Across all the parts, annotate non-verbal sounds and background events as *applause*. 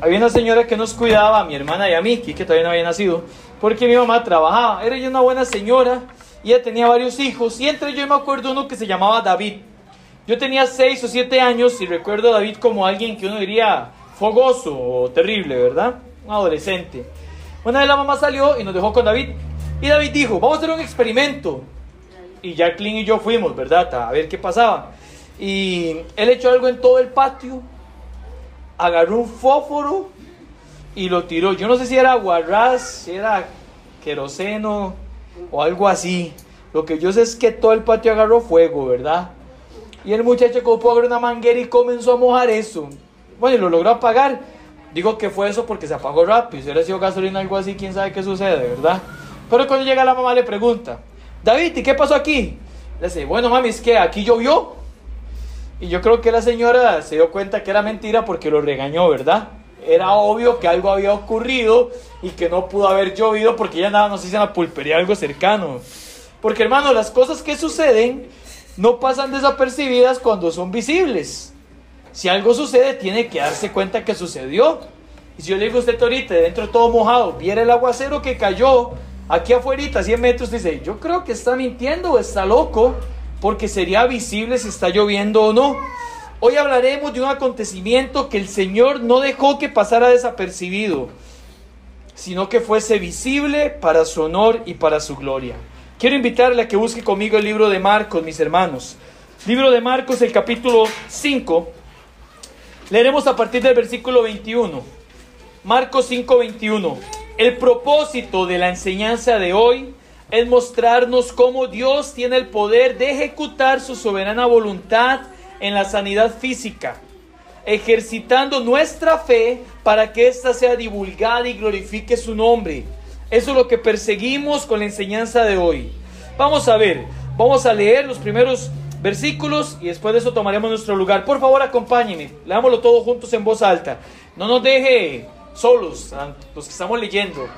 había una señora que nos cuidaba, a mi hermana y a mí, que todavía no había nacido, porque mi mamá trabajaba. Era ella una buena señora y ella tenía varios hijos. Y entre yo me acuerdo uno que se llamaba David. Yo tenía seis o siete años y recuerdo a David como alguien que uno diría fogoso o terrible, ¿verdad? Un adolescente. Una vez la mamá salió y nos dejó con David. Y David dijo, vamos a hacer un experimento. Y Jacqueline y yo fuimos, ¿verdad? A ver qué pasaba. Y él echó algo en todo el patio agarró un fósforo y lo tiró. Yo no sé si era guarraz, si era queroseno o algo así. Lo que yo sé es que todo el patio agarró fuego, ¿verdad? Y el muchacho agarrar una manguera y comenzó a mojar eso. Bueno, y lo logró apagar. Digo que fue eso porque se apagó rápido. Si hubiera sido gasolina o algo así, quién sabe qué sucede, ¿verdad? Pero cuando llega la mamá le pregunta, David, ¿y qué pasó aquí? Le dice, bueno mami, es que aquí llovió. Y yo creo que la señora se dio cuenta que era mentira porque lo regañó, ¿verdad? Era obvio que algo había ocurrido y que no pudo haber llovido porque ella nada, no sé si en la pulpería algo cercano. Porque hermano, las cosas que suceden no pasan desapercibidas cuando son visibles. Si algo sucede, tiene que darse cuenta que sucedió. Y si yo le digo a usted ahorita, dentro todo mojado, viera el aguacero que cayó aquí afuera, 100 metros, dice, yo creo que está mintiendo o está loco porque sería visible si está lloviendo o no. Hoy hablaremos de un acontecimiento que el Señor no dejó que pasara desapercibido, sino que fuese visible para su honor y para su gloria. Quiero invitarle a que busque conmigo el libro de Marcos, mis hermanos. Libro de Marcos, el capítulo 5. Leeremos a partir del versículo 21. Marcos 5, 21. El propósito de la enseñanza de hoy es mostrarnos cómo Dios tiene el poder de ejecutar su soberana voluntad en la sanidad física, ejercitando nuestra fe para que ésta sea divulgada y glorifique su nombre. Eso es lo que perseguimos con la enseñanza de hoy. Vamos a ver, vamos a leer los primeros versículos y después de eso tomaremos nuestro lugar. Por favor, acompáñenme, leámoslo todos juntos en voz alta. No nos deje solos, los que estamos leyendo.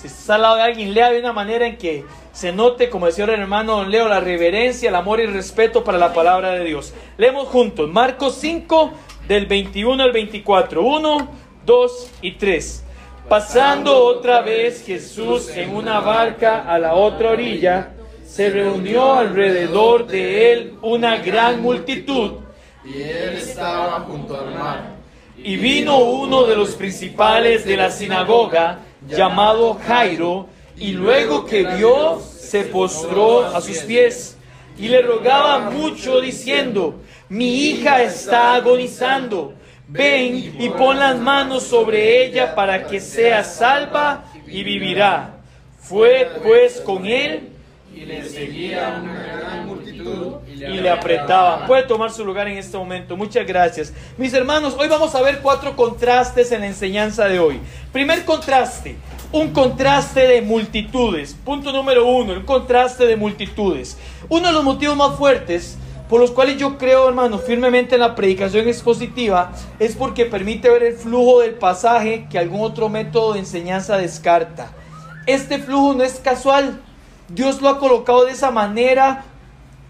Si está al lado de alguien, lea de una manera en que se note, como decía el hermano Leo, la reverencia, el amor y el respeto para la palabra de Dios. Leemos juntos Marcos 5, del 21 al 24. 1, 2 y 3. Pasando otra vez Jesús en una barca a la otra orilla, se reunió alrededor de él una gran multitud. Y él estaba junto al mar. Y vino uno de los principales de la sinagoga, llamado Jairo, y luego que vio, se postró a sus pies y le rogaba mucho diciendo, mi hija está agonizando, ven y pon las manos sobre ella para que sea salva y vivirá. Fue pues con él y le seguía una gran multitud y le apretaban. Puede tomar su lugar en este momento. Muchas gracias. Mis hermanos, hoy vamos a ver cuatro contrastes en la enseñanza de hoy. Primer contraste, un contraste de multitudes. Punto número uno, un contraste de multitudes. Uno de los motivos más fuertes por los cuales yo creo, hermano, firmemente en la predicación expositiva, es porque permite ver el flujo del pasaje que algún otro método de enseñanza descarta. Este flujo no es casual. Dios lo ha colocado de esa manera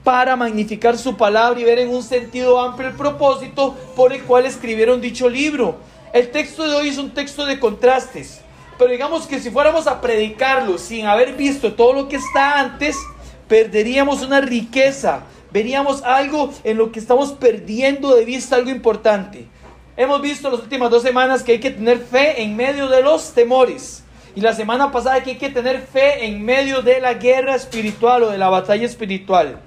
para magnificar su palabra y ver en un sentido amplio el propósito por el cual escribieron dicho libro. El texto de hoy es un texto de contrastes, pero digamos que si fuéramos a predicarlo sin haber visto todo lo que está antes, perderíamos una riqueza, veríamos algo en lo que estamos perdiendo de vista, algo importante. Hemos visto las últimas dos semanas que hay que tener fe en medio de los temores. Y la semana pasada que hay que tener fe en medio de la guerra espiritual o de la batalla espiritual.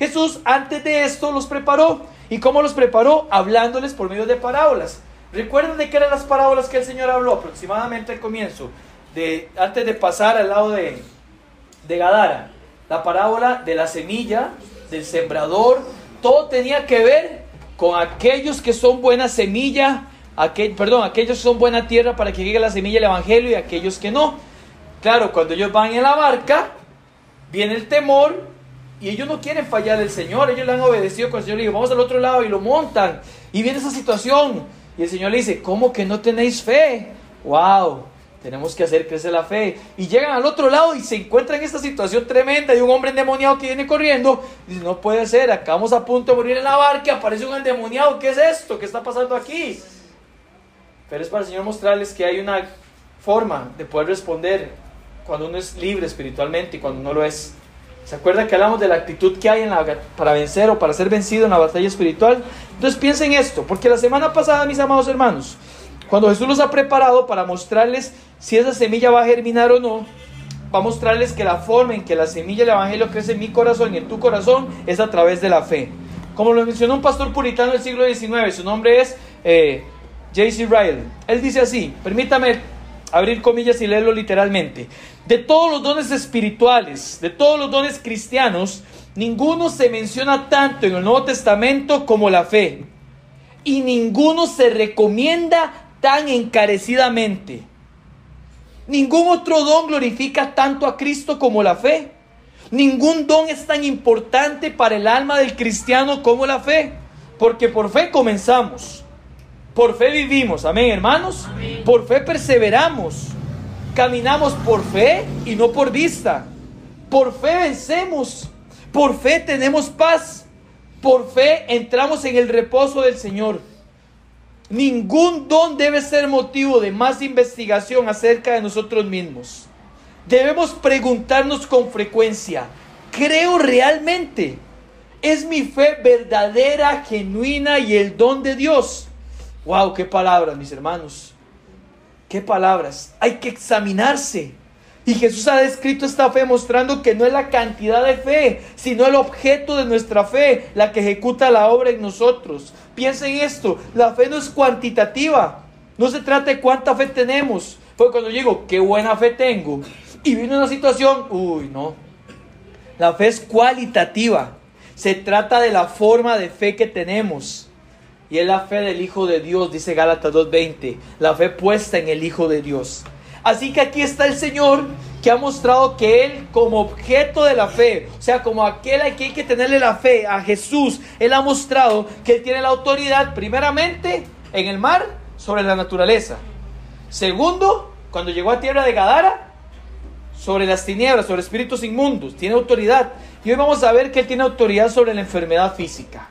Jesús antes de esto los preparó. ¿Y cómo los preparó? Hablándoles por medio de parábolas. ¿Recuerdan de qué eran las parábolas que el Señor habló aproximadamente al comienzo? De, antes de pasar al lado de, de Gadara. La parábola de la semilla, del sembrador. Todo tenía que ver con aquellos que son buena semilla, aquel, perdón, aquellos que son buena tierra para que llegue la semilla del Evangelio y aquellos que no. Claro, cuando ellos van en la barca, viene el temor y ellos no quieren fallar al Señor. Ellos le han obedecido con el Señor. Le digo, vamos al otro lado y lo montan. Y viene esa situación. Y el Señor le dice, ¿cómo que no tenéis fe? ¡Wow! Tenemos que hacer crecer la fe. Y llegan al otro lado y se encuentran en esta situación tremenda de un hombre endemoniado que viene corriendo. Y dice, no puede ser, acabamos a punto de morir en la barca, aparece un endemoniado. ¿Qué es esto? ¿Qué está pasando aquí? Pero es para el Señor mostrarles que hay una forma de poder responder cuando uno es libre espiritualmente y cuando no lo es. ¿Se acuerda que hablamos de la actitud que hay en la, para vencer o para ser vencido en la batalla espiritual? Entonces piensen esto, porque la semana pasada, mis amados hermanos, cuando Jesús los ha preparado para mostrarles si esa semilla va a germinar o no, va a mostrarles que la forma en que la semilla del Evangelio crece en mi corazón y en tu corazón es a través de la fe. Como lo mencionó un pastor puritano del siglo XIX, su nombre es eh, J.C. Ryle. Él dice así, permítame abrir comillas y leerlo literalmente. De todos los dones espirituales, de todos los dones cristianos, ninguno se menciona tanto en el Nuevo Testamento como la fe. Y ninguno se recomienda tan encarecidamente. Ningún otro don glorifica tanto a Cristo como la fe. Ningún don es tan importante para el alma del cristiano como la fe. Porque por fe comenzamos. Por fe vivimos, amén hermanos. Por fe perseveramos. Caminamos por fe y no por vista. Por fe vencemos. Por fe tenemos paz. Por fe entramos en el reposo del Señor. Ningún don debe ser motivo de más investigación acerca de nosotros mismos. Debemos preguntarnos con frecuencia, ¿creo realmente? ¿Es mi fe verdadera, genuina y el don de Dios? Wow, qué palabras, mis hermanos. Qué palabras. Hay que examinarse. Y Jesús ha descrito esta fe mostrando que no es la cantidad de fe, sino el objeto de nuestra fe, la que ejecuta la obra en nosotros. Piensen esto, la fe no es cuantitativa. No se trata de cuánta fe tenemos. Fue cuando digo, qué buena fe tengo. Y viene una situación, uy, no. La fe es cualitativa. Se trata de la forma de fe que tenemos. Y es la fe del Hijo de Dios, dice Gálatas 2.20. La fe puesta en el Hijo de Dios. Así que aquí está el Señor que ha mostrado que Él como objeto de la fe, o sea, como aquel a quien hay que tenerle la fe, a Jesús, Él ha mostrado que Él tiene la autoridad primeramente en el mar sobre la naturaleza. Segundo, cuando llegó a tierra de Gadara, sobre las tinieblas, sobre espíritus inmundos, tiene autoridad. Y hoy vamos a ver que Él tiene autoridad sobre la enfermedad física.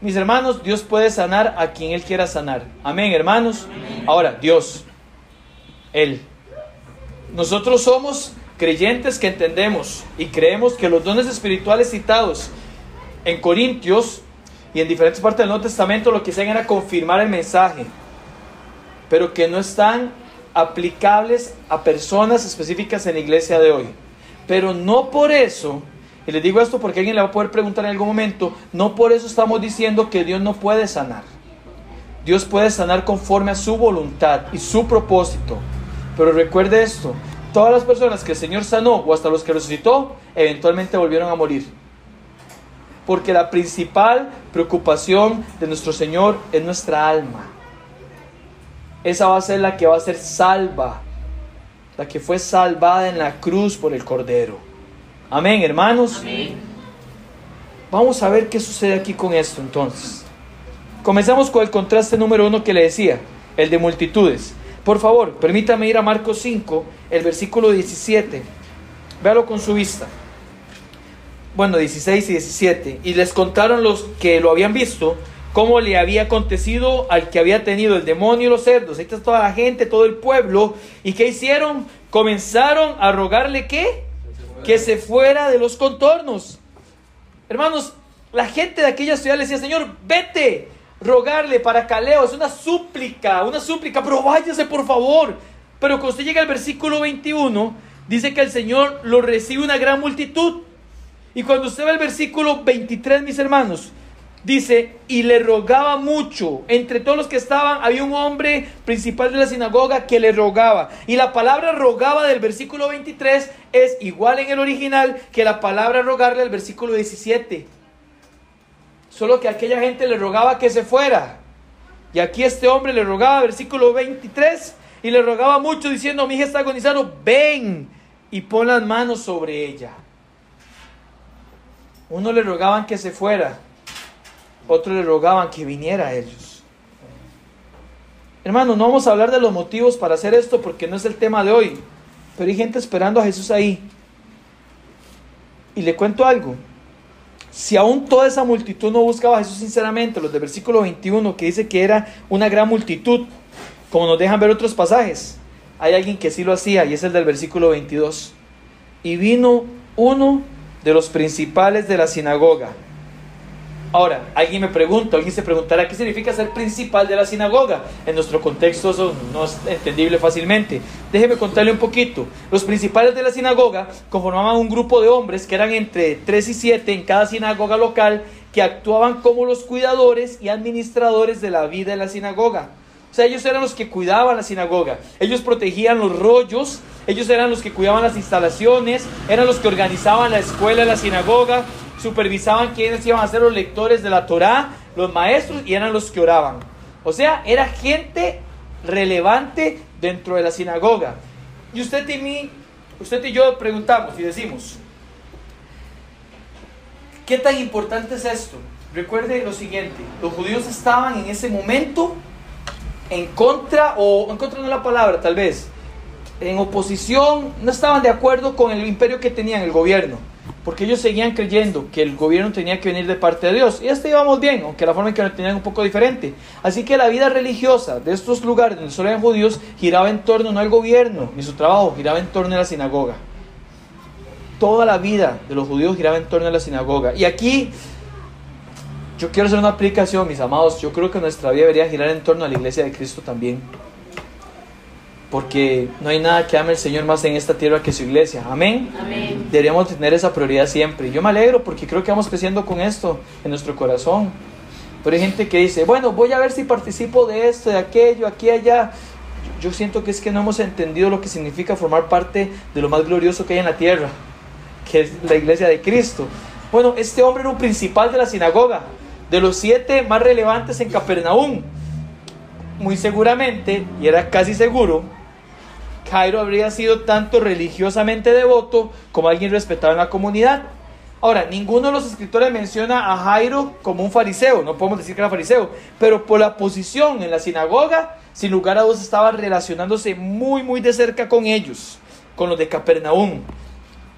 Mis hermanos, Dios puede sanar a quien Él quiera sanar. Amén, hermanos. Ahora, Dios, Él. Nosotros somos creyentes que entendemos y creemos que los dones espirituales citados en Corintios y en diferentes partes del Nuevo Testamento lo que hacían era confirmar el mensaje, pero que no están aplicables a personas específicas en la iglesia de hoy. Pero no por eso y les digo esto porque alguien le va a poder preguntar en algún momento, no por eso estamos diciendo que Dios no puede sanar. Dios puede sanar conforme a su voluntad y su propósito. Pero recuerde esto, todas las personas que el Señor sanó o hasta los que resucitó, eventualmente volvieron a morir. Porque la principal preocupación de nuestro Señor es nuestra alma. Esa va a ser la que va a ser salva, la que fue salvada en la cruz por el Cordero. Amén, hermanos. Vamos a ver qué sucede aquí con esto entonces. Comenzamos con el contraste número uno que le decía, el de multitudes. Por favor, permítame ir a Marcos 5, el versículo 17. Véalo con su vista. Bueno, 16 y 17. Y les contaron los que lo habían visto cómo le había acontecido al que había tenido el demonio y los cerdos. Ahí está toda la gente, todo el pueblo. ¿Y qué hicieron? Comenzaron a rogarle qué? Que se fuera de los contornos. Hermanos, la gente de aquella ciudad le decía, Señor, vete, rogarle para Caleo, es una súplica, una súplica, pero váyase por favor. Pero cuando usted llega al versículo 21, dice que el Señor lo recibe una gran multitud. Y cuando usted ve el versículo 23, mis hermanos, dice, y le rogaba mucho. Entre todos los que estaban, había un hombre principal de la sinagoga que le rogaba. Y la palabra rogaba del versículo 23 es igual en el original que la palabra rogarle del versículo 17. Solo que aquella gente le rogaba que se fuera. Y aquí este hombre le rogaba, versículo 23, y le rogaba mucho diciendo, mi hija está agonizando, ven y pon las manos sobre ella. Uno le rogaban que se fuera, otro le rogaban que viniera a ellos. Hermano, no vamos a hablar de los motivos para hacer esto porque no es el tema de hoy, pero hay gente esperando a Jesús ahí. Y le cuento algo, si aún toda esa multitud no buscaba a Jesús sinceramente, los del versículo 21 que dice que era una gran multitud, como nos dejan ver otros pasajes, hay alguien que sí lo hacía y es el del versículo 22. Y vino uno de los principales de la sinagoga. Ahora, alguien me pregunta, alguien se preguntará qué significa ser principal de la sinagoga. En nuestro contexto eso no es entendible fácilmente. Déjeme contarle un poquito. Los principales de la sinagoga conformaban un grupo de hombres que eran entre 3 y 7 en cada sinagoga local que actuaban como los cuidadores y administradores de la vida de la sinagoga. O sea, ellos eran los que cuidaban la sinagoga, ellos protegían los rollos, ellos eran los que cuidaban las instalaciones, eran los que organizaban la escuela la sinagoga, supervisaban quiénes iban a ser los lectores de la Torá, los maestros y eran los que oraban. O sea, era gente relevante dentro de la sinagoga. Y usted y mí, usted y yo preguntamos y decimos, ¿qué tan importante es esto? Recuerde lo siguiente, los judíos estaban en ese momento en contra, o en contra de la palabra tal vez, en oposición, no estaban de acuerdo con el imperio que tenían, el gobierno, porque ellos seguían creyendo que el gobierno tenía que venir de parte de Dios. Y hasta íbamos bien, aunque la forma en que lo tenían un poco diferente. Así que la vida religiosa de estos lugares donde solo eran judíos giraba en torno no al gobierno ni su trabajo, giraba en torno a la sinagoga. Toda la vida de los judíos giraba en torno a la sinagoga. Y aquí yo quiero hacer una aplicación, mis amados. Yo creo que nuestra vida debería girar en torno a la iglesia de Cristo también. Porque no hay nada que ame el Señor más en esta tierra que su iglesia. Amén. Deberíamos tener esa prioridad siempre. Yo me alegro porque creo que vamos creciendo con esto en nuestro corazón. Pero hay gente que dice, bueno, voy a ver si participo de esto, de aquello, aquí, allá. Yo siento que es que no hemos entendido lo que significa formar parte de lo más glorioso que hay en la tierra, que es la iglesia de Cristo. Bueno, este hombre era un principal de la sinagoga de los siete más relevantes en Capernaum. Muy seguramente, y era casi seguro, Jairo habría sido tanto religiosamente devoto como alguien respetado en la comunidad. Ahora, ninguno de los escritores menciona a Jairo como un fariseo, no podemos decir que era fariseo, pero por la posición en la sinagoga, sin lugar a dudas estaba relacionándose muy, muy de cerca con ellos, con los de Capernaum.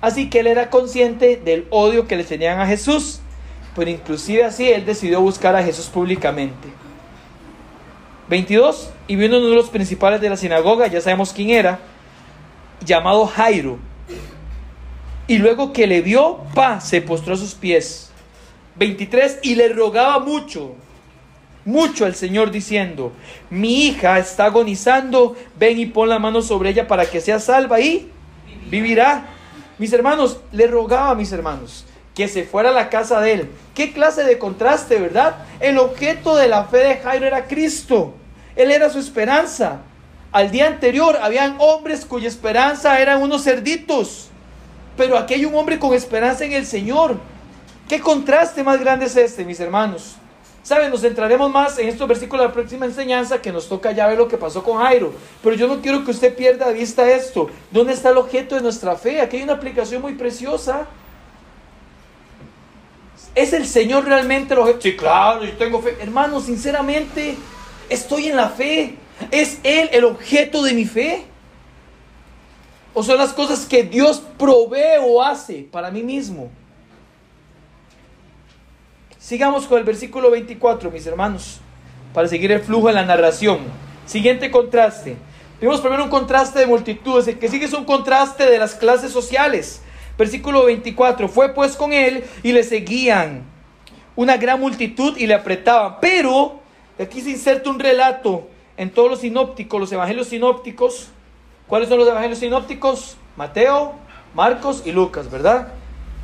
Así que él era consciente del odio que le tenían a Jesús pero inclusive así él decidió buscar a Jesús públicamente. 22. Y vino uno de los principales de la sinagoga, ya sabemos quién era, llamado Jairo. Y luego que le vio, pa, se postró a sus pies. 23. Y le rogaba mucho, mucho al Señor diciendo, mi hija está agonizando, ven y pon la mano sobre ella para que sea salva y vivirá. Mis hermanos, le rogaba a mis hermanos, que se fuera a la casa de él. ¿Qué clase de contraste, verdad? El objeto de la fe de Jairo era Cristo. Él era su esperanza. Al día anterior habían hombres cuya esperanza eran unos cerditos. Pero aquí hay un hombre con esperanza en el Señor. ¿Qué contraste más grande es este, mis hermanos? Saben, nos centraremos más en estos versículos de la próxima enseñanza que nos toca ya ver lo que pasó con Jairo. Pero yo no quiero que usted pierda de vista esto. ¿Dónde está el objeto de nuestra fe? Aquí hay una aplicación muy preciosa. ¿Es el Señor realmente el objeto? Sí, claro, yo tengo fe. Hermano, sinceramente, estoy en la fe. ¿Es Él el objeto de mi fe? ¿O son las cosas que Dios provee o hace para mí mismo? Sigamos con el versículo 24, mis hermanos, para seguir el flujo de la narración. Siguiente contraste. Tenemos primero un contraste de multitudes. El que sigue es un contraste de las clases sociales. Versículo 24, fue pues con él y le seguían una gran multitud y le apretaban. Pero, aquí se inserta un relato en todos los sinópticos, los evangelios sinópticos. ¿Cuáles son los evangelios sinópticos? Mateo, Marcos y Lucas, ¿verdad?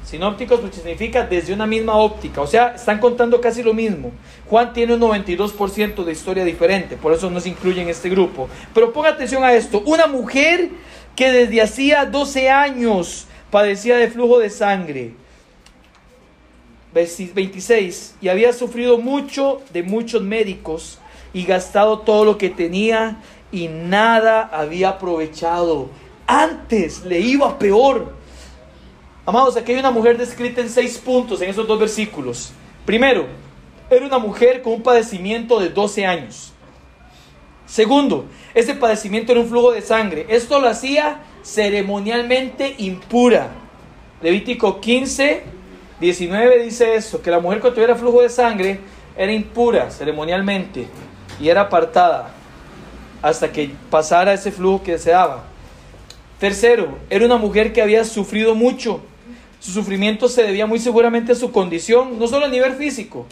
Sinópticos, which significa desde una misma óptica, o sea, están contando casi lo mismo. Juan tiene un 92% de historia diferente, por eso no se incluye en este grupo. Pero ponga atención a esto, una mujer que desde hacía 12 años padecía de flujo de sangre. 26. Y había sufrido mucho de muchos médicos y gastado todo lo que tenía y nada había aprovechado. Antes le iba peor. Amados, aquí hay una mujer descrita en seis puntos en esos dos versículos. Primero, era una mujer con un padecimiento de 12 años. Segundo, ese padecimiento era un flujo de sangre. Esto lo hacía ceremonialmente impura. Levítico 15, 19 dice eso, que la mujer que tuviera flujo de sangre era impura ceremonialmente y era apartada hasta que pasara ese flujo que deseaba. Tercero, era una mujer que había sufrido mucho. Su sufrimiento se debía muy seguramente a su condición, no solo a nivel físico.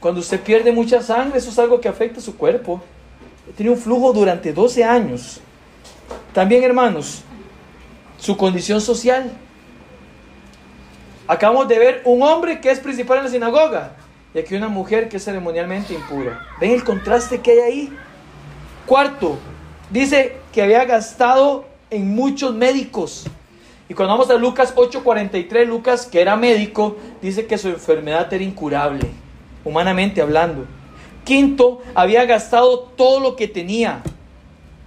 Cuando usted pierde mucha sangre, eso es algo que afecta a su cuerpo. Tiene un flujo durante 12 años. También, hermanos, su condición social. Acabamos de ver un hombre que es principal en la sinagoga y aquí una mujer que es ceremonialmente impura. ¿Ven el contraste que hay ahí? Cuarto, dice que había gastado en muchos médicos. Y cuando vamos a Lucas 8:43, Lucas, que era médico, dice que su enfermedad era incurable, humanamente hablando. Quinto, había gastado todo lo que tenía.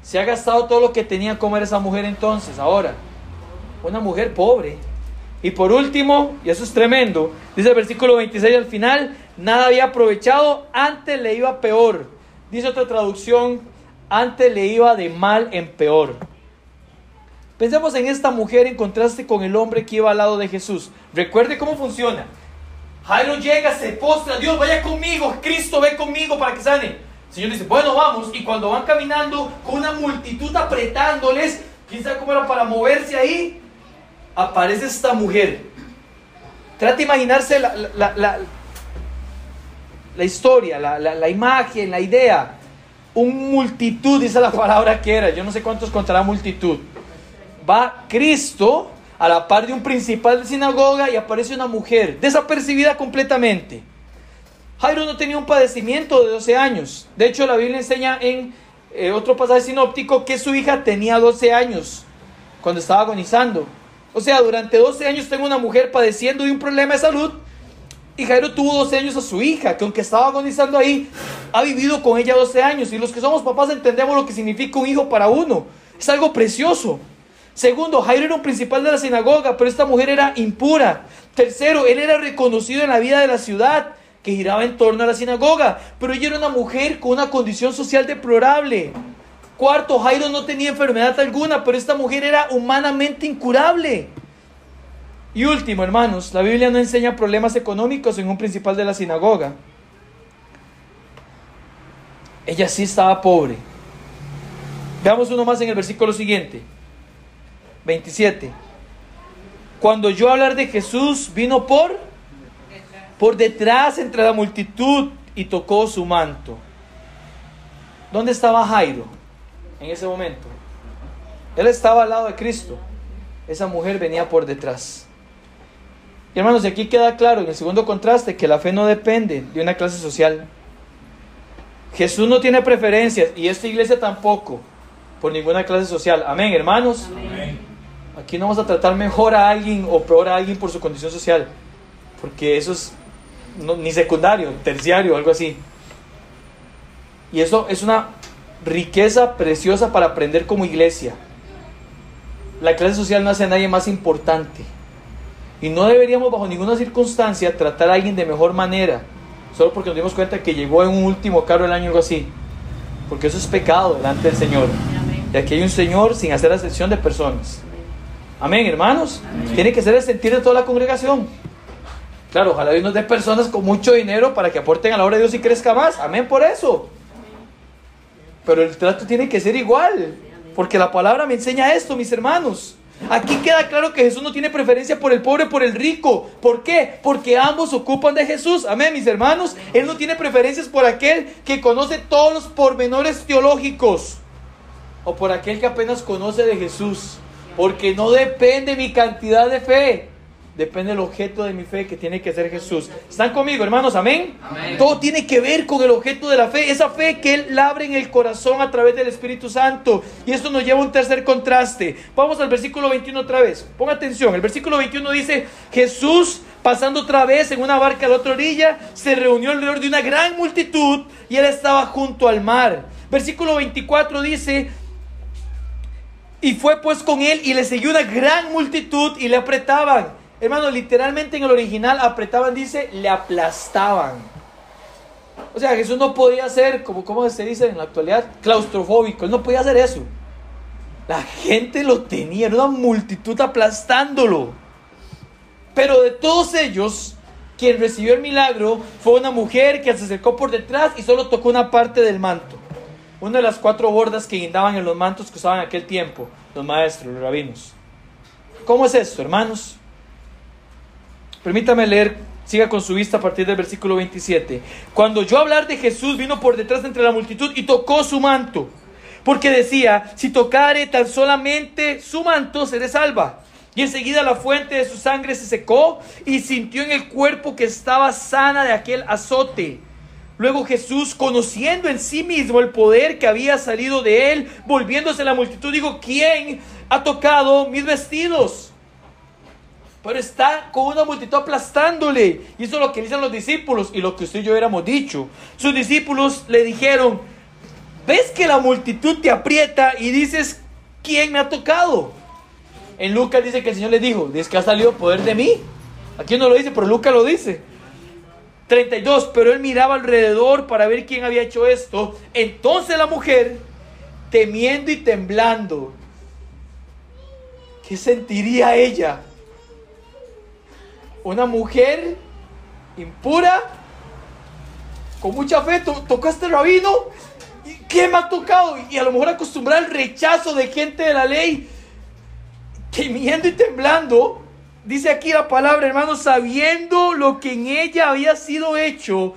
Se ha gastado todo lo que tenía, ¿cómo era esa mujer entonces? Ahora, una mujer pobre. Y por último, y eso es tremendo, dice el versículo 26 al final, nada había aprovechado, antes le iba peor. Dice otra traducción, antes le iba de mal en peor. Pensemos en esta mujer en contraste con el hombre que iba al lado de Jesús. Recuerde cómo funciona. Jairo llega, se postra, Dios vaya conmigo, Cristo ve conmigo para que sane. El Señor dice, bueno, vamos. Y cuando van caminando con una multitud apretándoles, quién sabe cómo era para moverse ahí, aparece esta mujer. Trata de imaginarse la, la, la, historia, la, imagen, la idea. Un multitud, dice la palabra que era. Yo no sé cuántos contará multitud. Va Cristo a la par de un principal de sinagoga y aparece una mujer, desapercibida completamente. Jairo no tenía un padecimiento de 12 años. De hecho, la Biblia enseña en eh, otro pasaje sinóptico que su hija tenía 12 años cuando estaba agonizando. O sea, durante 12 años tengo una mujer padeciendo de un problema de salud y Jairo tuvo 12 años a su hija, que aunque estaba agonizando ahí, ha vivido con ella 12 años. Y los que somos papás entendemos lo que significa un hijo para uno. Es algo precioso. Segundo, Jairo era un principal de la sinagoga, pero esta mujer era impura. Tercero, él era reconocido en la vida de la ciudad, que giraba en torno a la sinagoga, pero ella era una mujer con una condición social deplorable. Cuarto, Jairo no tenía enfermedad alguna, pero esta mujer era humanamente incurable. Y último, hermanos, la Biblia no enseña problemas económicos en un principal de la sinagoga. Ella sí estaba pobre. Veamos uno más en el versículo siguiente. 27. Cuando yo hablar de Jesús, vino por por detrás entre la multitud y tocó su manto. ¿Dónde estaba Jairo en ese momento? Él estaba al lado de Cristo. Esa mujer venía por detrás. Y hermanos, aquí queda claro en el segundo contraste que la fe no depende de una clase social. Jesús no tiene preferencias y esta iglesia tampoco por ninguna clase social. Amén, hermanos. Amén. Aquí no vamos a tratar mejor a alguien o peor a alguien por su condición social, porque eso es ni secundario, terciario, algo así. Y eso es una riqueza preciosa para aprender como iglesia. La clase social no hace a nadie más importante. Y no deberíamos bajo ninguna circunstancia tratar a alguien de mejor manera, solo porque nos dimos cuenta que llegó en un último carro del año o algo así. Porque eso es pecado delante del Señor. Y aquí hay un Señor sin hacer excepción de personas. Amén, hermanos. Tiene que ser el sentir de toda la congregación. Claro, ojalá Dios nos dé personas con mucho dinero para que aporten a la obra de Dios y crezca más. Amén por eso. Pero el trato tiene que ser igual. Porque la palabra me enseña esto, mis hermanos. Aquí queda claro que Jesús no tiene preferencia por el pobre por el rico. ¿Por qué? Porque ambos ocupan de Jesús. Amén, mis hermanos. Él no tiene preferencias por aquel que conoce todos los pormenores teológicos. O por aquel que apenas conoce de Jesús. Porque no depende mi cantidad de fe. Depende del objeto de mi fe que tiene que ser Jesús. ¿Están conmigo, hermanos? ¿Amén? Todo tiene que ver con el objeto de la fe. Esa fe que Él labre en el corazón a través del Espíritu Santo. Y esto nos lleva a un tercer contraste. Vamos al versículo 21 otra vez. Ponga atención. El versículo 21 dice, Jesús pasando otra vez en una barca a la otra orilla, se reunió alrededor de una gran multitud y Él estaba junto al mar. Versículo 24 dice, y fue pues con él y le siguió una gran multitud y le apretaban. Hermano, literalmente en el original apretaban, dice, le aplastaban. O sea, Jesús no podía ser, como ¿cómo se dice en la actualidad, claustrofóbico. Él no podía hacer eso. La gente lo tenía, era una multitud aplastándolo. Pero de todos ellos, quien recibió el milagro fue una mujer que se acercó por detrás y solo tocó una parte del manto. Una de las cuatro bordas que guindaban en los mantos que usaban en aquel tiempo los maestros, los rabinos. ¿Cómo es esto, hermanos? Permítame leer, siga con su vista a partir del versículo 27. Cuando yo hablar de Jesús, vino por detrás entre la multitud y tocó su manto. Porque decía, si tocare tan solamente su manto, seré salva. Y enseguida la fuente de su sangre se secó y sintió en el cuerpo que estaba sana de aquel azote. Luego Jesús, conociendo en sí mismo el poder que había salido de él, volviéndose a la multitud, dijo, ¿quién ha tocado mis vestidos? Pero está con una multitud aplastándole. Y eso es lo que dicen los discípulos y lo que usted y yo hubiéramos dicho. Sus discípulos le dijeron, ¿ves que la multitud te aprieta y dices, ¿quién me ha tocado? En Lucas dice que el Señor le dijo, es que ha salido poder de mí. Aquí no lo dice, pero Lucas lo dice. 32, pero él miraba alrededor para ver quién había hecho esto. Entonces la mujer, temiendo y temblando, ¿qué sentiría ella? Una mujer impura, con mucha fe, tocó a este rabino. ¿Y ¿Qué me ha tocado? Y a lo mejor acostumbrada al rechazo de gente de la ley, temiendo y temblando, Dice aquí la palabra, hermano, sabiendo lo que en ella había sido hecho,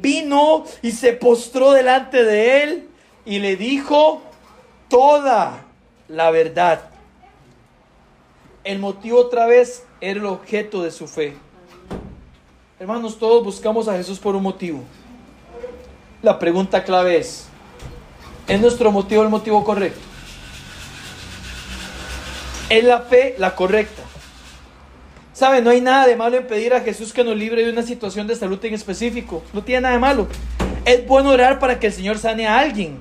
vino y se postró delante de él y le dijo toda la verdad. El motivo otra vez era el objeto de su fe. Hermanos, todos buscamos a Jesús por un motivo. La pregunta clave es, ¿es nuestro motivo el motivo correcto? ¿Es la fe la correcta? ¿Sabe? No hay nada de malo en pedir a Jesús que nos libre de una situación de salud en específico. No tiene nada de malo. Es bueno orar para que el Señor sane a alguien.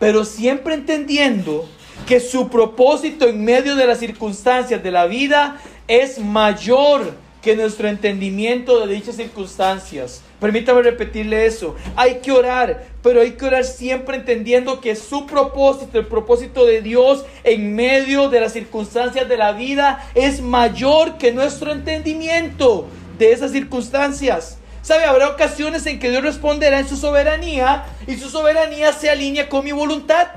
Pero siempre entendiendo que su propósito en medio de las circunstancias de la vida es mayor que nuestro entendimiento de dichas circunstancias. Permítame repetirle eso. Hay que orar, pero hay que orar siempre entendiendo que su propósito, el propósito de Dios en medio de las circunstancias de la vida es mayor que nuestro entendimiento de esas circunstancias. ¿Sabe? Habrá ocasiones en que Dios responderá en su soberanía y su soberanía se alinea con mi voluntad.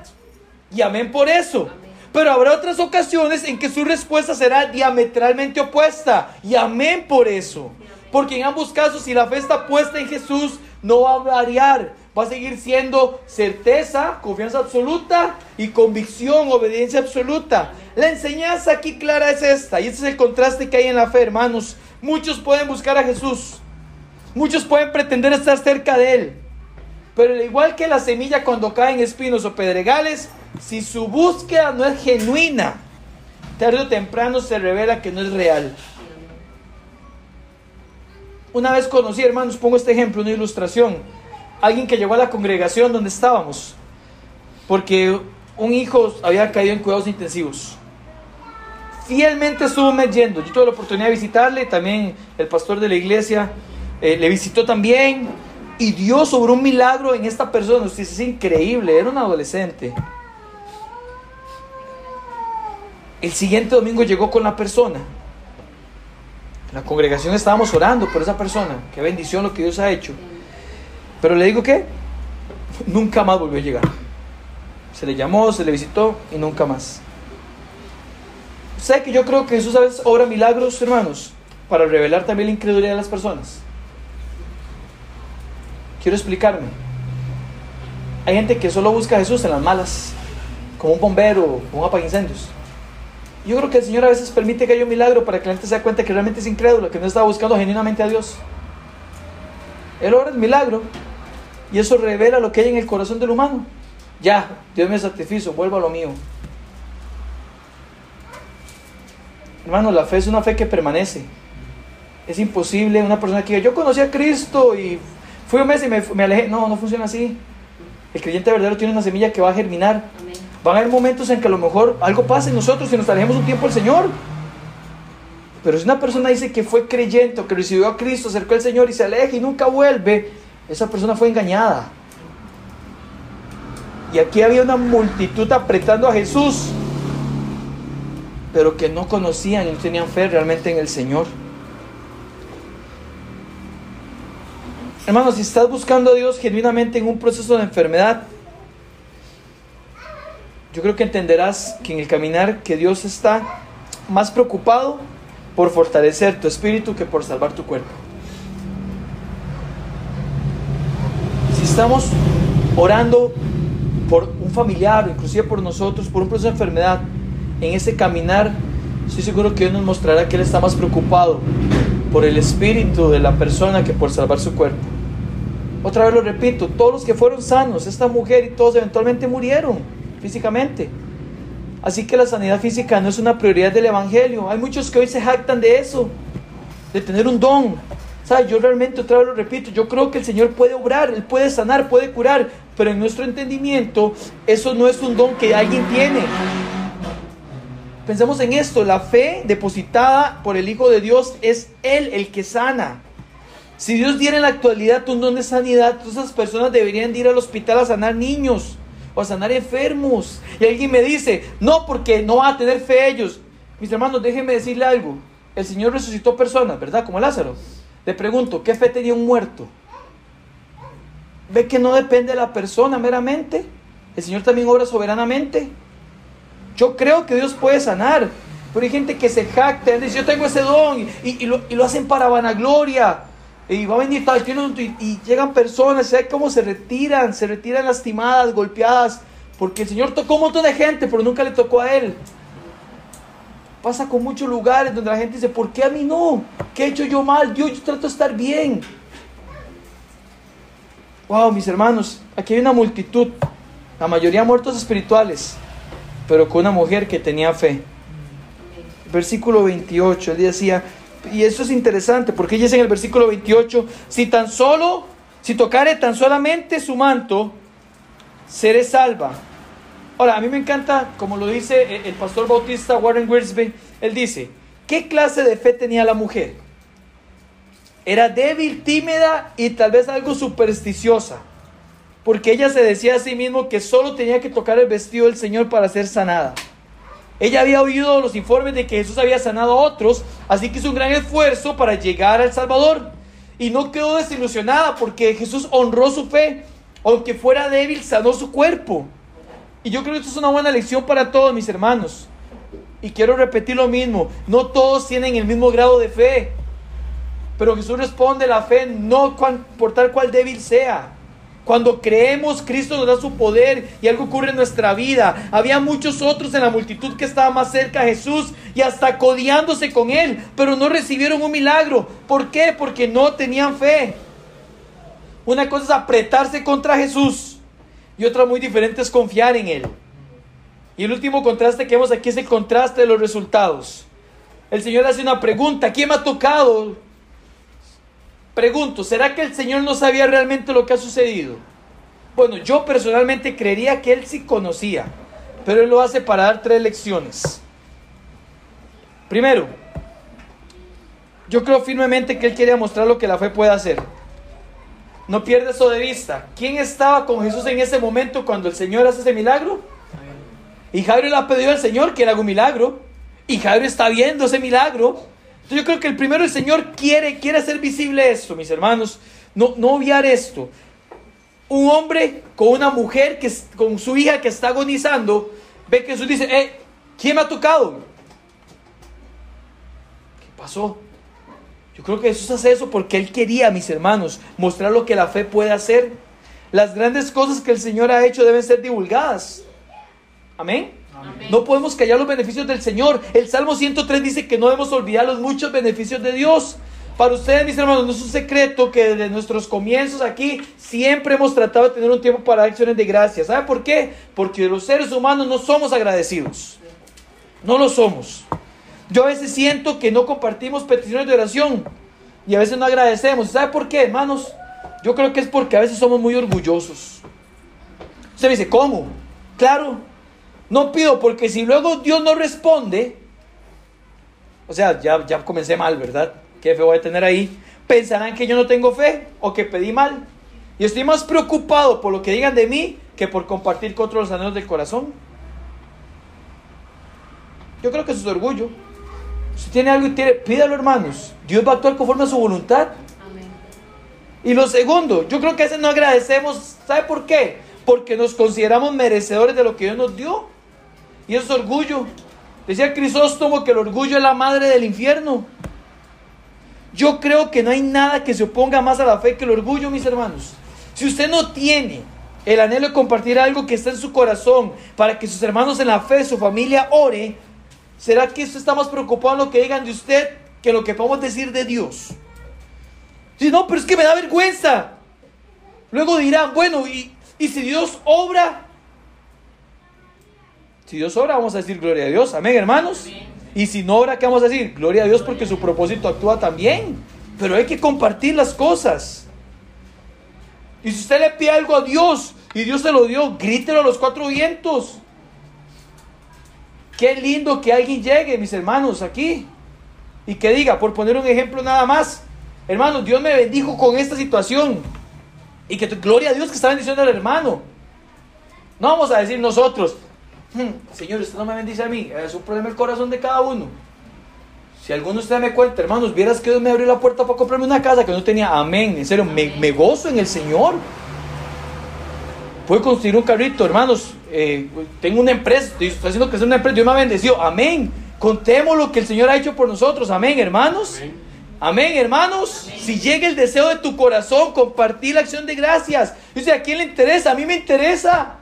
Y amén por eso. Pero habrá otras ocasiones en que su respuesta será diametralmente opuesta. Y amén por eso. Porque en ambos casos, si la fe está puesta en Jesús, no va a variar. Va a seguir siendo certeza, confianza absoluta y convicción, obediencia absoluta. La enseñanza aquí clara es esta. Y ese es el contraste que hay en la fe, hermanos. Muchos pueden buscar a Jesús. Muchos pueden pretender estar cerca de Él. Pero al igual que la semilla cuando cae en espinos o pedregales, si su búsqueda no es genuina, tarde o temprano se revela que no es real. Una vez conocí, hermanos, pongo este ejemplo, una ilustración. Alguien que llegó a la congregación donde estábamos, porque un hijo había caído en cuidados intensivos. Fielmente estuvo yendo. Yo tuve la oportunidad de visitarle, también el pastor de la iglesia eh, le visitó también. Y Dios sobre un milagro en esta persona. Usted es increíble, era un adolescente. El siguiente domingo llegó con la persona. En la congregación estábamos orando por esa persona. Qué bendición lo que Dios ha hecho. Pero le digo que nunca más volvió a llegar. Se le llamó, se le visitó y nunca más. ¿Sabe que yo creo que Jesús a veces obra milagros, hermanos, para revelar también la incredulidad de las personas? Quiero explicarme. Hay gente que solo busca a Jesús en las malas, como un bombero, como un apagincendios. Yo creo que el Señor a veces permite que haya un milagro para que la gente se dé cuenta que realmente es incrédulo, que no está buscando genuinamente a Dios. Él obra el milagro y eso revela lo que hay en el corazón del humano. Ya, Dios me satisfizo, vuelvo a lo mío. Hermano, la fe es una fe que permanece. Es imposible una persona que diga, yo conocí a Cristo y Fui un mes y me, alejé. No, no funciona así. El creyente verdadero tiene una semilla que va a germinar. Van a haber momentos en que a lo mejor algo pasa en nosotros y nos alejemos un tiempo del Señor. Pero si una persona dice que fue creyente o que recibió a Cristo, acercó al Señor y se aleja y nunca vuelve, esa persona fue engañada. Y aquí había una multitud apretando a Jesús, pero que no conocían y no tenían fe realmente en el Señor. Hermanos, si estás buscando a Dios genuinamente en un proceso de enfermedad, yo creo que entenderás que en el caminar que Dios está más preocupado por fortalecer tu espíritu que por salvar tu cuerpo. Si estamos orando por un familiar inclusive por nosotros, por un proceso de enfermedad, en ese caminar, estoy seguro que Dios nos mostrará que Él está más preocupado por el espíritu de la persona que por salvar su cuerpo. Otra vez lo repito, todos los que fueron sanos, esta mujer y todos eventualmente murieron físicamente. Así que la sanidad física no es una prioridad del Evangelio. Hay muchos que hoy se jactan de eso, de tener un don. ¿Sabe? Yo realmente otra vez lo repito, yo creo que el Señor puede obrar, Él puede sanar, puede curar, pero en nuestro entendimiento eso no es un don que alguien tiene. Pensemos en esto, la fe depositada por el Hijo de Dios es Él el que sana. Si Dios diera en la actualidad un don de sanidad, todas esas personas deberían ir al hospital a sanar niños o sanar enfermos. Y alguien me dice, no, porque no va a tener fe ellos. Mis hermanos, déjenme decirle algo. El Señor resucitó personas, ¿verdad? Como Lázaro. Le pregunto, ¿qué fe tenía un muerto? ¿Ve que no depende de la persona meramente? El Señor también obra soberanamente. Yo creo que Dios puede sanar. Pero hay gente que se jacta, dice, yo tengo ese don y lo hacen para vanagloria y va a venir tal, y, llegan personas, ¿sabes cómo se retiran? Se retiran lastimadas, golpeadas, porque el Señor tocó un montón de gente, pero nunca le tocó a Él. Pasa con muchos lugares donde la gente dice, ¿por qué a mí no? ¿Qué he hecho yo mal? Yo, yo trato de estar bien. Wow, mis hermanos, aquí hay una multitud, la mayoría muertos espirituales, pero con una mujer que tenía fe. Versículo 28, él decía, y eso es interesante porque ella dice en el versículo 28, si tan solo, si tocare tan solamente su manto, seré salva. Ahora, a mí me encanta, como lo dice el pastor bautista Warren Wiersbe, él dice, ¿qué clase de fe tenía la mujer? Era débil, tímida y tal vez algo supersticiosa, porque ella se decía a sí mismo que solo tenía que tocar el vestido del Señor para ser sanada. Ella había oído los informes de que Jesús había sanado a otros, así que hizo un gran esfuerzo para llegar al Salvador. Y no quedó desilusionada porque Jesús honró su fe. Aunque fuera débil, sanó su cuerpo. Y yo creo que esto es una buena lección para todos mis hermanos. Y quiero repetir lo mismo, no todos tienen el mismo grado de fe. Pero Jesús responde la fe no por tal cual débil sea. Cuando creemos, Cristo nos da su poder y algo ocurre en nuestra vida. Había muchos otros en la multitud que estaban más cerca a Jesús y hasta codiándose con Él, pero no recibieron un milagro. ¿Por qué? Porque no tenían fe. Una cosa es apretarse contra Jesús y otra muy diferente es confiar en Él. Y el último contraste que vemos aquí es el contraste de los resultados. El Señor hace una pregunta, ¿quién me ha tocado? Pregunto, ¿será que el Señor no sabía realmente lo que ha sucedido? Bueno, yo personalmente creería que Él sí conocía, pero Él lo hace para dar tres lecciones. Primero, yo creo firmemente que Él quiere mostrar lo que la fe puede hacer. No pierda eso de vista. ¿Quién estaba con Jesús en ese momento cuando el Señor hace ese milagro? Y Jairo le ha pedido al Señor que le haga un milagro. Y Jairo está viendo ese milagro yo creo que el primero el Señor quiere, quiere hacer visible esto, mis hermanos. No, no obviar esto. Un hombre con una mujer, que, con su hija que está agonizando, ve que Jesús dice, eh, ¿quién me ha tocado? ¿Qué pasó? Yo creo que Jesús hace eso porque Él quería, mis hermanos, mostrar lo que la fe puede hacer. Las grandes cosas que el Señor ha hecho deben ser divulgadas. Amén. No podemos callar los beneficios del Señor. El Salmo 103 dice que no debemos olvidar los muchos beneficios de Dios. Para ustedes, mis hermanos, no es un secreto que desde nuestros comienzos aquí siempre hemos tratado de tener un tiempo para acciones de gracia. ¿Sabe por qué? Porque los seres humanos no somos agradecidos. No lo somos. Yo a veces siento que no compartimos peticiones de oración y a veces no agradecemos. ¿Sabe por qué, hermanos? Yo creo que es porque a veces somos muy orgullosos. Usted me dice, ¿cómo? Claro, no pido porque si luego Dios no responde, o sea, ya, ya comencé mal, ¿verdad? ¿Qué fe voy a tener ahí? Pensarán que yo no tengo fe o que pedí mal. Y estoy más preocupado por lo que digan de mí que por compartir con otros los anhelos del corazón. Yo creo que eso es orgullo. Si tiene algo y tiene, pídalo hermanos. Dios va a actuar conforme a su voluntad. Y lo segundo, yo creo que a veces no agradecemos. ¿Sabe por qué? Porque nos consideramos merecedores de lo que Dios nos dio. Y eso es orgullo. Decía Crisóstomo que el orgullo es la madre del infierno. Yo creo que no hay nada que se oponga más a la fe que el orgullo, mis hermanos. Si usted no tiene el anhelo de compartir algo que está en su corazón para que sus hermanos en la fe, su familia ore, ¿será que usted está más preocupado en lo que digan de usted que lo que podemos decir de Dios? Si no, pero es que me da vergüenza. Luego dirán, bueno, ¿y, y si Dios obra? Si Dios obra, vamos a decir gloria a Dios. Amén, hermanos. Y si no obra, ¿qué vamos a decir? Gloria a Dios porque su propósito actúa también. Pero hay que compartir las cosas. Y si usted le pide algo a Dios y Dios se lo dio, grítelo a los cuatro vientos. Qué lindo que alguien llegue, mis hermanos, aquí. Y que diga, por poner un ejemplo nada más, hermanos, Dios me bendijo con esta situación. Y que gloria a Dios que está bendiciendo al hermano. No vamos a decir nosotros, hmm, Señor, usted no me bendice a mí. Es un problema el corazón de cada uno. Si alguno de ustedes me cuenta, hermanos, vieras que Dios me abrió la puerta para comprarme una casa que no tenía. Amén. En serio, me, gozo en el Señor. Puedo construir un carrito, hermanos. Eh, tengo una empresa, estoy, haciendo que sea una empresa. Dios me ha bendecido. Amén. Contemos lo que el Señor ha hecho por nosotros. Amén, hermanos. Amén. hermanos. Si llega el deseo de tu corazón, compartir la acción de gracias. Dice, ¿a quién le interesa? A mí me interesa.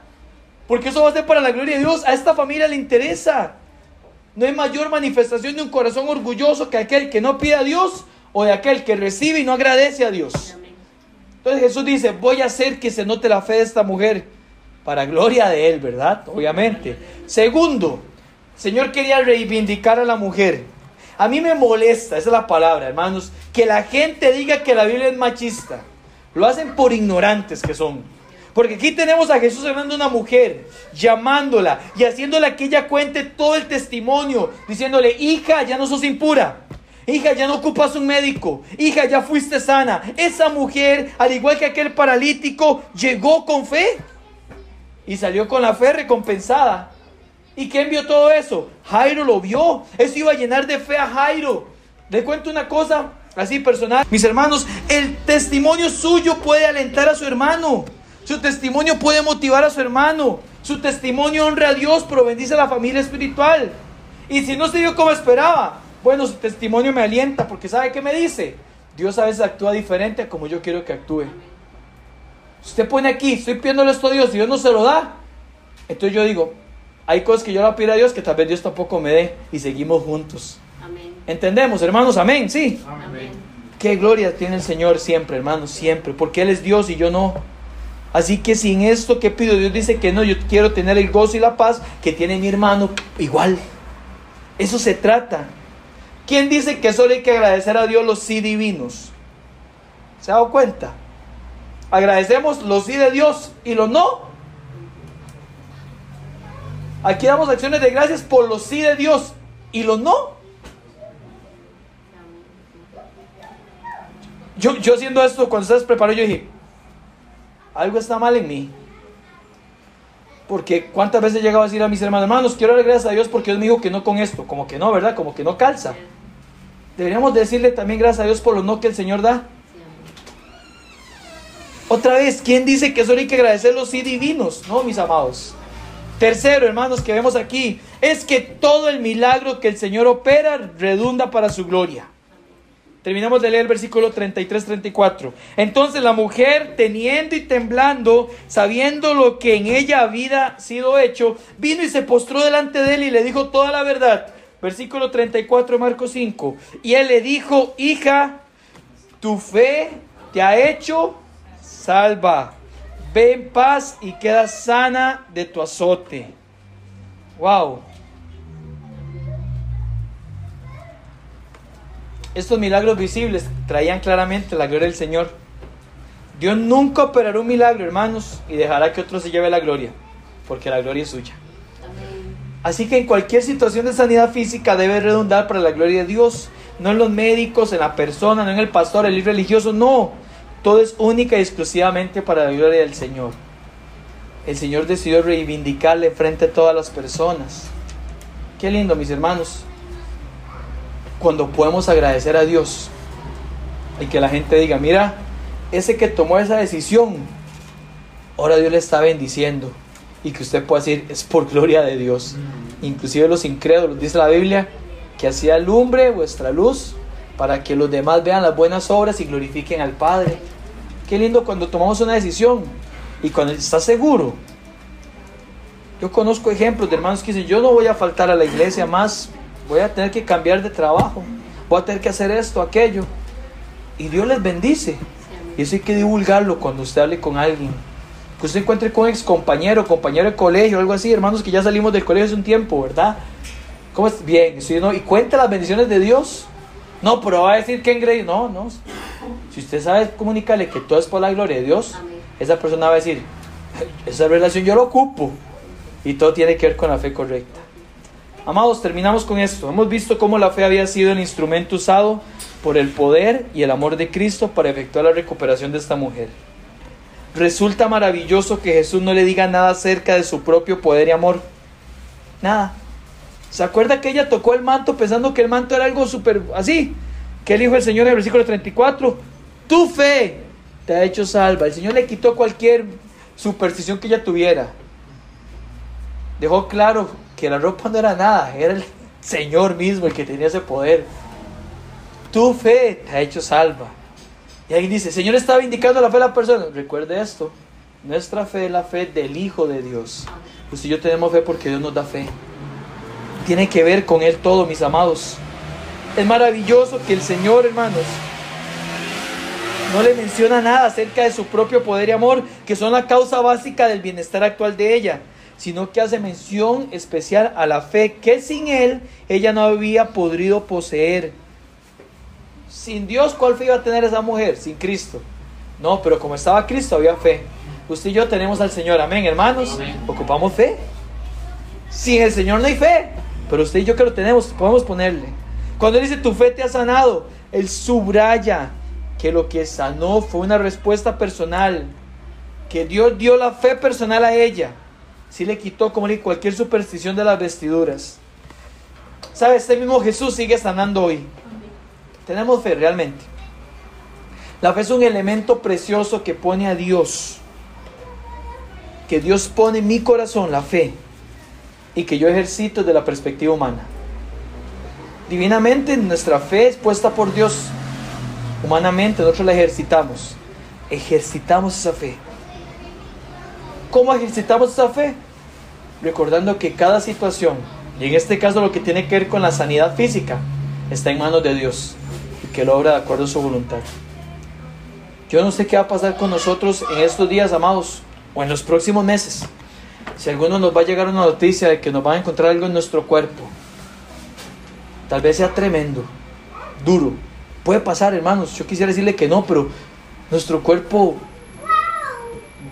Porque eso va a ser para la gloria de Dios. A esta familia le interesa. No hay mayor manifestación de un corazón orgulloso que aquel que no pide a Dios o de aquel que recibe y no agradece a Dios. Entonces Jesús dice, voy a hacer que se note la fe de esta mujer para gloria de Él, ¿verdad? Obviamente. Segundo, Señor quería reivindicar a la mujer. A mí me molesta, esa es la palabra, hermanos, que la gente diga que la Biblia es machista. Lo hacen por ignorantes que son. Porque aquí tenemos a Jesús hablando a una mujer, llamándola y haciéndola que ella cuente todo el testimonio, diciéndole, hija, ya no sos impura. Hija, ya no ocupas un médico. Hija, ya fuiste sana. Esa mujer, al igual que aquel paralítico, llegó con fe y salió con la fe recompensada. ¿Y quién vio todo eso? Jairo lo vio. Eso iba a llenar de fe a Jairo. Le cuento una cosa así personal. Mis hermanos, el testimonio suyo puede alentar a su hermano. Su testimonio puede motivar a su hermano. Su testimonio honra a Dios, pero bendice a la familia espiritual. Y si no se dio como esperaba, bueno, su testimonio me alienta porque ¿sabe qué me dice? Dios a veces actúa diferente a como yo quiero que actúe. usted pone aquí, estoy pidiéndole esto a Dios y Dios no se lo da. Entonces yo digo, hay cosas que yo le pido a Dios que tal vez Dios tampoco me dé y seguimos juntos. Amén. ¿Entendemos, hermanos? Amén, sí. Amén. Qué gloria tiene el Señor siempre, hermanos, siempre, porque Él es Dios y yo no. Así que sin esto que pido, Dios dice que no, yo quiero tener el gozo y la paz que tiene mi hermano igual. Eso se trata. ¿Quién dice que solo hay que agradecer a Dios los sí divinos? ¿Se ha dado cuenta? Agradecemos los sí de Dios y los no. Aquí damos acciones de gracias por los sí de Dios y los no. Yo, yo haciendo esto, cuando ustedes prepararon, yo dije, algo está mal en mí. Porque cuántas veces he llegado a decir a mis hermanos, hermanos, quiero darle gracias a Dios porque Dios me dijo que no con esto. Como que no, ¿verdad? Como que no calza. Deberíamos decirle también gracias a Dios por lo no que el Señor da. Otra vez, ¿quién dice que solo hay que agradecer los sí divinos? No, mis amados. Tercero, hermanos, que vemos aquí, es que todo el milagro que el Señor opera redunda para su gloria. Terminamos de leer el versículo 33-34. Entonces la mujer, teniendo y temblando, sabiendo lo que en ella había sido hecho, vino y se postró delante de él y le dijo toda la verdad. Versículo 34 Marcos 5. Y él le dijo, hija, tu fe te ha hecho salva. Ve en paz y queda sana de tu azote. Wow. Estos milagros visibles traían claramente la gloria del Señor. Dios nunca operará un milagro, hermanos, y dejará que otro se lleve la gloria, porque la gloria es suya. Así que en cualquier situación de sanidad física debe redundar para la gloria de Dios, no en los médicos, en la persona, no en el pastor, el religioso, no. Todo es única y exclusivamente para la gloria del Señor. El Señor decidió reivindicarle frente a todas las personas. Qué lindo, mis hermanos, cuando podemos agradecer a Dios y que la gente diga, mira, ese que tomó esa decisión, ahora Dios le está bendiciendo y que usted pueda decir, es por gloria de Dios. Inclusive los incrédulos, dice la Biblia, que hacía lumbre vuestra luz para que los demás vean las buenas obras y glorifiquen al Padre. Qué lindo cuando tomamos una decisión y cuando estás seguro. Yo conozco ejemplos de hermanos que dicen, yo no voy a faltar a la iglesia más, voy a tener que cambiar de trabajo, voy a tener que hacer esto, aquello. Y Dios les bendice. Y eso hay que divulgarlo cuando usted hable con alguien que usted encuentre con ex compañero, compañero de colegio, algo así, hermanos que ya salimos del colegio hace un tiempo, ¿verdad? ¿Cómo es? Bien, ¿no? y cuenta las bendiciones de Dios. No, pero va a decir que engreído. No, no. Si usted sabe comunicarle que todo es por la gloria de Dios, esa persona va a decir, esa relación yo lo ocupo. Y todo tiene que ver con la fe correcta. Amados, terminamos con esto. Hemos visto cómo la fe había sido el instrumento usado por el poder y el amor de Cristo para efectuar la recuperación de esta mujer. Resulta maravilloso que Jesús no le diga nada acerca de su propio poder y amor. Nada. ¿Se acuerda que ella tocó el manto pensando que el manto era algo súper así? Que dijo el Señor en el versículo 34, tu fe te ha hecho salva. El Señor le quitó cualquier superstición que ella tuviera. Dejó claro que la ropa no era nada, era el Señor mismo el que tenía ese poder. Tu fe te ha hecho salva. Y ahí dice, Señor estaba indicando la fe de la persona. Recuerde esto, nuestra fe es la fe del Hijo de Dios. Usted y yo tenemos fe porque Dios nos da fe. Tiene que ver con Él todo, mis amados. Es maravilloso que el Señor, hermanos, no le menciona nada acerca de su propio poder y amor, que son la causa básica del bienestar actual de ella, sino que hace mención especial a la fe que sin Él ella no había podido poseer. Sin Dios, ¿cuál fe iba a tener esa mujer? Sin Cristo. No, pero como estaba Cristo, había fe. Usted y yo tenemos al Señor. Amén, hermanos. Ocupamos fe. Sin el Señor no hay fe. Pero usted y yo que lo tenemos, podemos ponerle. Cuando Él dice tu fe te ha sanado, Él subraya que lo que sanó fue una respuesta personal. Que Dios dio la fe personal a ella. Si le quitó como cualquier superstición de las vestiduras. ¿Sabe? Este mismo Jesús sigue sanando hoy. Tenemos fe realmente. La fe es un elemento precioso que pone a Dios. Que Dios pone en mi corazón la fe. Y que yo ejercito desde la perspectiva humana. Divinamente nuestra fe es puesta por Dios. Humanamente nosotros la ejercitamos. Ejercitamos esa fe. ¿Cómo ejercitamos esa fe? Recordando que cada situación, y en este caso lo que tiene que ver con la sanidad física, está en manos de Dios que lo obra de acuerdo a su voluntad. Yo no sé qué va a pasar con nosotros en estos días, amados, o en los próximos meses. Si alguno nos va a llegar una noticia de que nos va a encontrar algo en nuestro cuerpo, tal vez sea tremendo, duro. Puede pasar, hermanos. Yo quisiera decirle que no, pero nuestro cuerpo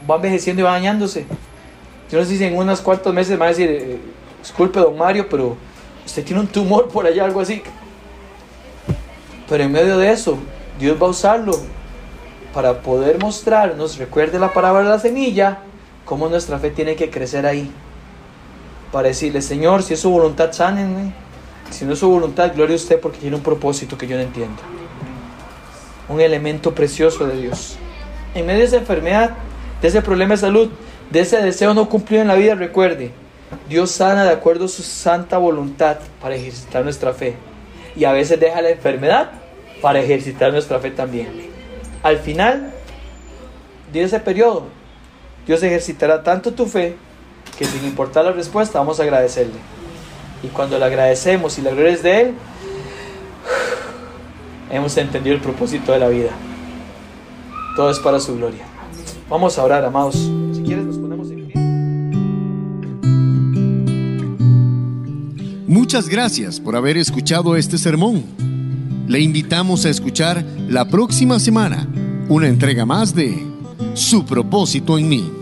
va envejeciendo y va dañándose. Yo no sé si en unos cuantos meses me va a decir, eh, disculpe, don Mario, pero usted tiene un tumor por allá, algo así. Pero en medio de eso, Dios va a usarlo para poder mostrarnos, recuerde la palabra de la semilla, cómo nuestra fe tiene que crecer ahí. Para decirle, Señor, si es su voluntad, sánenme. Si no es su voluntad, gloria a usted porque tiene un propósito que yo no entiendo. Un elemento precioso de Dios. En medio de esa enfermedad, de ese problema de salud, de ese deseo no cumplido en la vida, recuerde, Dios sana de acuerdo a su santa voluntad para ejercitar nuestra fe. Y a veces deja la enfermedad para ejercitar nuestra fe también. Al final de ese periodo, Dios ejercitará tanto tu fe que sin importar la respuesta vamos a agradecerle. Y cuando le agradecemos y la gloria es de Él, *sighs* hemos entendido el propósito de la vida. Todo es para su gloria. Vamos a orar, amados. Si quieres nos ponemos en pie. Muchas gracias por haber escuchado este sermón. Le invitamos a escuchar la próxima semana una entrega más de su propósito en mí.